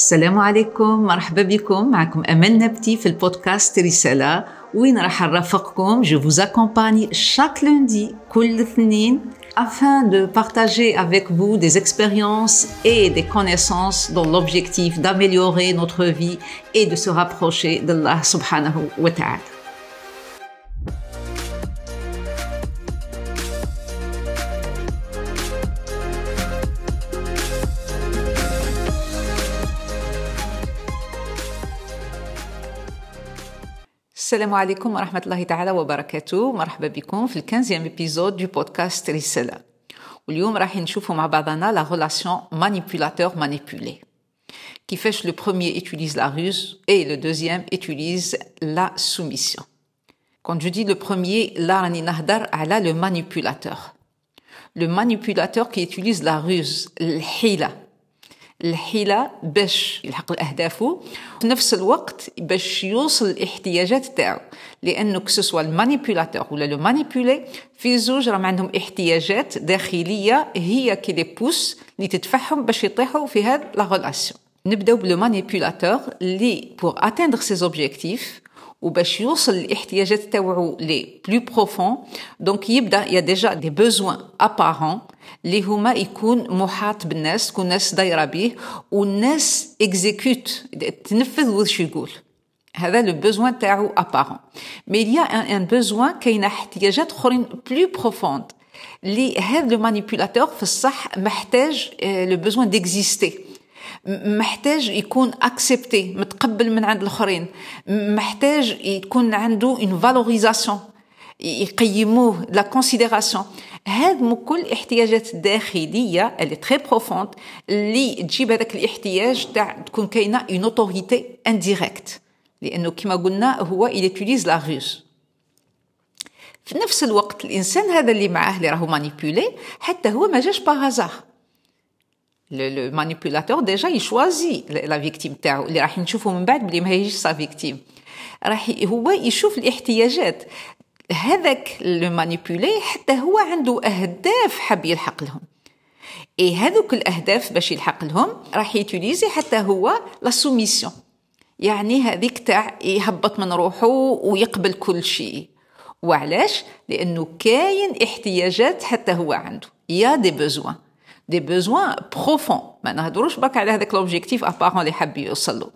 السلام عليكم مرحبا بكم معكم أمل نبتي في البودكاست رسالة وين راح نرافقكم je vous accompagne chaque lundi كل اثنين afin de partager avec vous des expériences et des connaissances dans l'objectif d'améliorer notre vie et de se rapprocher d'Allah subhanahu wa ta'ala. السلام عليكم ورحمة الله تعالى وبركاته مرحبا بكم في الكانزيام ابيزود دو بودكاست رسالة واليوم راح نشوفوا مع بعضنا لا relation manipulateur manipulé كيفاش le premier utilise la ruse et le deuxième utilise la soumission quand je dis le premier là راني نهدر على le manipulateur le manipulateur qui utilise la ruse الحيلة الحيلة باش يلحق لأهدافه في نفس الوقت باش يوصل الاحتياجات تاعو. لأنه كسوسوا المانيبيولاتور ولا لو مانيبيولي في زوج راهم عندهم احتياجات داخلية هي كي لي بوس اللي تدفعهم باش يطيحوا في هاد لا غولاسيون نبداو بلو مانيبيولاتور اللي بور اتيندر سيز اوبجيكتيف وباش يوصل الاحتياجات تاوعو لي بلو بروفون دونك يبدأ يا ديجا دي بوزوان ابارون اللي هما يكون محاط بالناس تكون الناس دايرة به والناس exécutent تنفذ واش يقول. هذا le besoin تاعو apparent mais il y a un besoin كاينة احتياجات أخرين plus profondes اللي هذا le manipulateur في الصح محتاج le besoin d'exister محتاج يكون accepté متقبل من عند الآخرين. محتاج يكون عنده une valorisation يقيموه la considération هاد كل احتياجات داخليه اللي très profondes اللي تجيب هذاك الاحتياج تاع تكون كاينة une autorité indirecte لأنه كما قلنا هو il utilise la ruse في نفس الوقت الإنسان هذا اللي معاه اللي راهو manipulé حتى هو ما جاش par hasard le manipulateur déjà ي choisi la victime تاعو اللي راح نشوفه من بعد بلي ما هيجيش sa victime راح هو يشوف الاحتياجات هذاك le manipulé حتى هو عنده أهداف حاب يلحق لهم. اي هذوك الاهداف باش يلحق لهم راح ي utiliser حتى هو la soumission يعني هذيك تاع يهبط من روحه ويقبل كل شيء وعلاش لأنه كاين احتياجات حتى هو عنده. y a des besoins دي بوزوان بروفون ما نهضروش برك على هذاك لوبجيكتيف ابارون اللي حاب يوصل له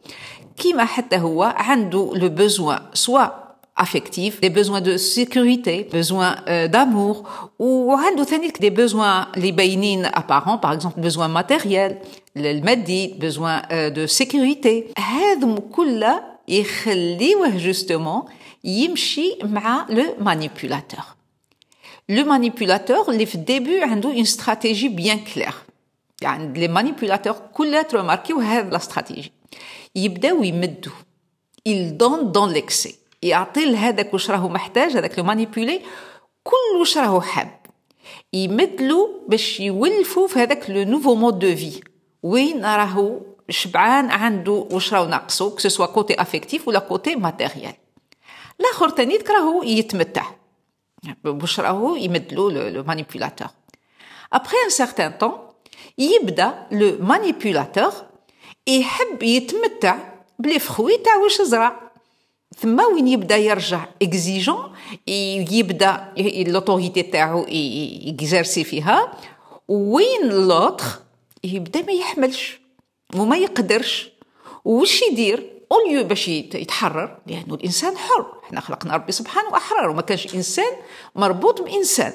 كيما حتى هو عنده لو بوزوان سوا affectifs, des besoins de sécurité, besoins euh, d'amour, ou عنده ثاني des besoins اللي باينين apparents, par exemple besoins matériels, المادي, besoins euh, de sécurité. هذم كلها يخليوه justement يمشي مع le manipulateur. Le manipulateur اللي في الديبي عنده une stratégie bien claire. يعني les manipulateurs كلها ترماركيو هذه لا استراتيجي. يبداو يمدوا. Il donne dans l'excès. يعطي لهذاك واش راهو محتاج هذاك لو مانيبيولي كل واش راهو حاب يمدلو باش يولفوا في هذاك le nouveau mode de vie وين راهو شبعان عنده واش راهو ناقصو que ce soit côté affectif ولا côté matériel الآخر تاني راهو يتمتع واش راهو يمدلو le manipulateur. Après un certain temps يبدأ le manipulateur يحب يتمتع بلي فخوي تاع واش زرع ثم وين يبدأ يرجع اكزيجون يبدأ l'autorité تاعو ي exercer فيها وين l'autre يبدأ ما يحملش وما يقدرش. وش يدير؟ au lieu باش يتحرر لأنه الإنسان حر. إحنا خلقنا ربي سبحانه احرار وما كانش إنسان مربوط بإنسان.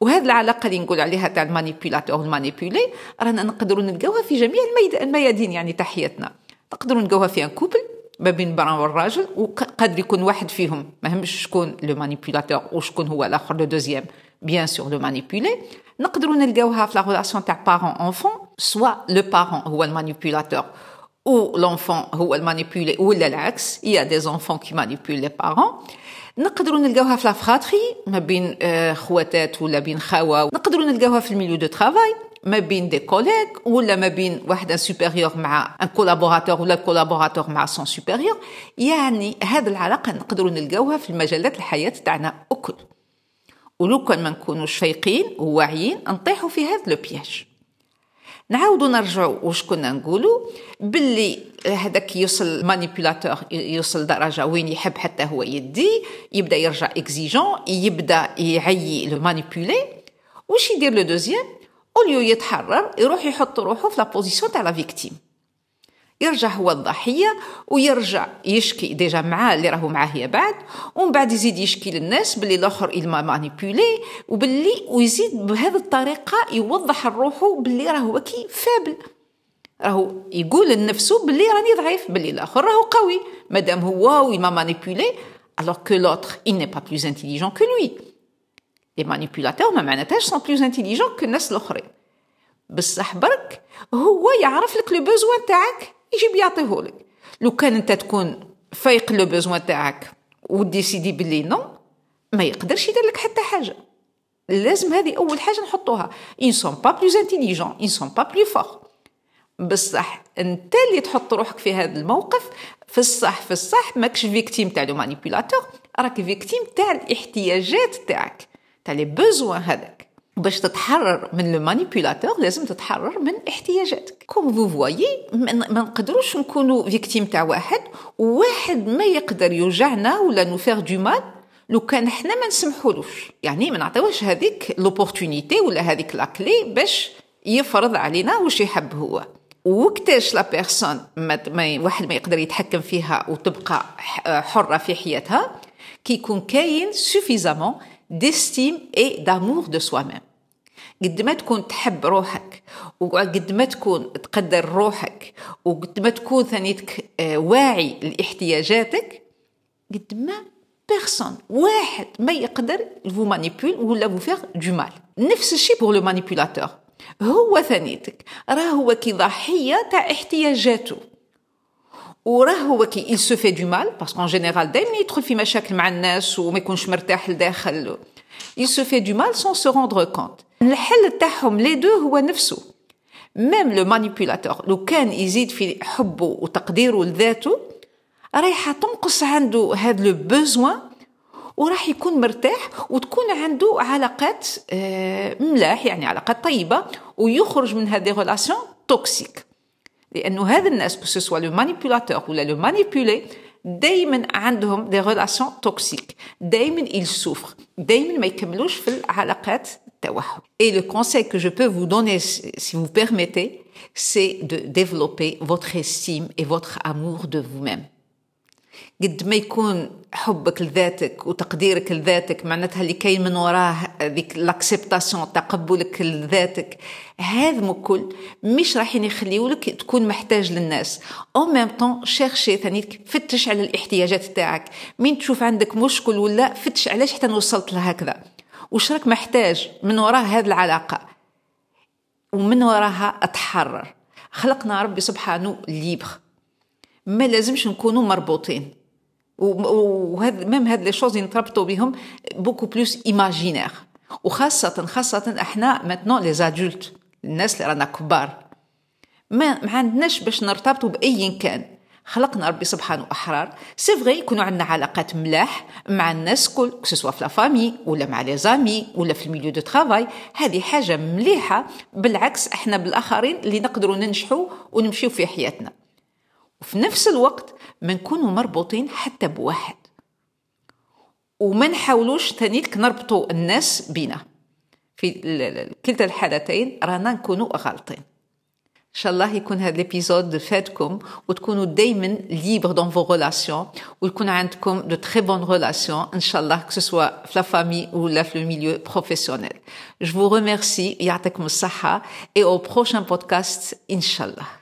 وهذه العلاقة اللي نقول عليها تاع ال manipulateur ال manipulé رانا نقدروا نلقاوها في جميع الميادين يعني تاع حياتنا نقدروا نلقاوها في un couple ما بين المرأة والراجل وقد يكون واحد فيهم. ما همش شكون le manipulateur وشكون هو الآخر le deuxième bien sûr le manipulé نقدروا نلقاوها في la relation تاع parent enfant soit le parent هو ال manipulateur. أو l'enfant هو ال manipulé ولا العكس y a des enfants qui manipulent les parents نقدروا نلقاوها في la fratrie ما بين خواتات ولا بين خاوة. نقدروا نلقاوها في ال milieu de travail ما بين des collègues ولا ما بين واحد supérieur مع un collaborateur ولا collaborateur مع son supérieur يعني هذه العلاقه نقدروا نلقاوها في المجالات الحياة تاعنا الكل. ولو كان ما نكونوش فايقين وواعيين نطيحوا في هذا le piège نعاودوا نرجعوا واش كنا نقولوا باللي هذاك يوصل manipulateur يوصل درجة وين يحب حتى هو يدي يبدأ يرجع إكزيجون يبدأ يعيي le manipulé. واش يدير le deuxième؟ au lieu يتحرر يروح يحط روحه في la position تاع la victime. يرجع هو الضحية ويرجع يشكي déjà معاه اللي راهو معاه يا بعد ومن بعد يزيد يشكي للناس باللي الآخر m'a manipulé وباللي ويزيد بهذه الطريقة يوضح لروحه باللي راهو كي faible. راهو يقول لنفسه باللي راني ضعيف باللي الآخر راهو قوي. مادام هو m'a manipulé alors que l'autre il n'est pas plus intelligent que lui. Les manipulateurs ما معناتهاش sont plus intelligents que الناس الاخرين بصح برك هو يعرف لك le besoin تاعك. يجيب يعطيهولك. لو كان انت تكون فايق le besoin تاعك و décider بلي non ما يقدرش يدير لك حتى حاجة. لازم هذه أول حاجة نحطوها. ils sont pas plus intelligents ils sont pas plus forts بصح أنت اللي تحط روحك في هذا الموقف. في الصح في الصح ماكش victime تاع le manipulateur راك victime تاع الاحتياجات تاعك تاع les besoins هذاك. باش تتحرر من le manipulateur لازم تتحرر من احتياجاتك. comme vous voyez ما نقدروش نكونوا victime تاع واحد وواحد ما يقدر يوجعنا ولا nous faire du mal لو كان إحنا ما نسمحولوش. يعني ما نعطيوش هذيك l'opportunité ولا هذيك la clé باش يفرض علينا واش يحب هو. وقتاش la personne ما, واحد ما يقدر يتحكم فيها وتبقى حرة في حياتها كي يكون كاين suffisamment euh d'amour de soi-même قد ما تكون تحب روحك وقد ما تكون تقدر روحك وقد ما تكون ثانيك واعي لاحتياجاتك قد ما personne واحد ما يقدر vous manipule ولا vous faire du mal نفس الشيء pour le manipulateur هو ثانيك راه هو كي ضحية تاع احتياجاته. وراه هو كي il se fait du mal parce qu'en général دائما يدخل في مشاكل مع الناس وما يكونش مرتاح لداخل. Il se fait du mal sans se rendre compte. الحل تاعهم les deux هو نفسه. même le manipulateur لو كان يزيد في حبه وتقديره لذاته رايحة تنقص عنده هذا le besoin وراح يكون مرتاح وتكون عنده علاقات ملاح يعني علاقات طيبة ويخرج من هذه relations toxiques لأنه هذا الناس que le manipulateur ولا le manipulé دايما عندهم des relations toxiques دايما il souffre دايما ما يكملوش في العلاقات et le conseil que je peux vous donner si vous permettez c'est de développer votre estime et votre amour de vous-même. قد ما يكون حبك لذاتك وتقديرك لذاتك معناتها اللي كاين من وراه ذيك l'acceptation تقبلك لذاتك هذا كل. مش رايحين يخليولك تكون محتاج للناس. au même temps cherchez ثاني فتش على الاحتياجات تاعك. مين تشوف عندك مشكل ولا فتش علاش حتى وصلت لهكذا. وش راك محتاج؟ من وراء هذه العلاقة. ومن وراها أتحرر. خلقنا ربي سبحانه libres ما لازمش نكونوا مربوطين. وهذا même هاد les choses نتربطوا بهم beaucoup plus imaginaires. وخاصة خاصة إحنا maintenant les adultes الناس اللي رانا كبار. ما ما عندناش باش نرتبطوا بأي كان. خلقنا ربي سبحانه أحرار. c'est vrai يكونوا عندنا علاقات ملاح مع الناس كل سواء في la famille ولا مع les amis ولا في ال milieu de travail. هذه حاجة مليحة. بالعكس إحنا بالآخرين اللي نقدروا ننجحوا ونمشيو في حياتنا. وفي نفس الوقت ما نكونوا مربوطين حتى بواحد. وما نحاولوش تانيك نربطوا الناس بينا. في كلتا الحالتين رانا نكونوا غالطين. الله يكون هذا ال épisode فادكم وتكونوا دائما libres dans vos relations ويكون عندكم de très bonnes relations ان شاء الله que ce soit في la famille ولا في le milieu professionnel جو vous remercie يعطيكم الصحه et au prochain podcast ان شاء الله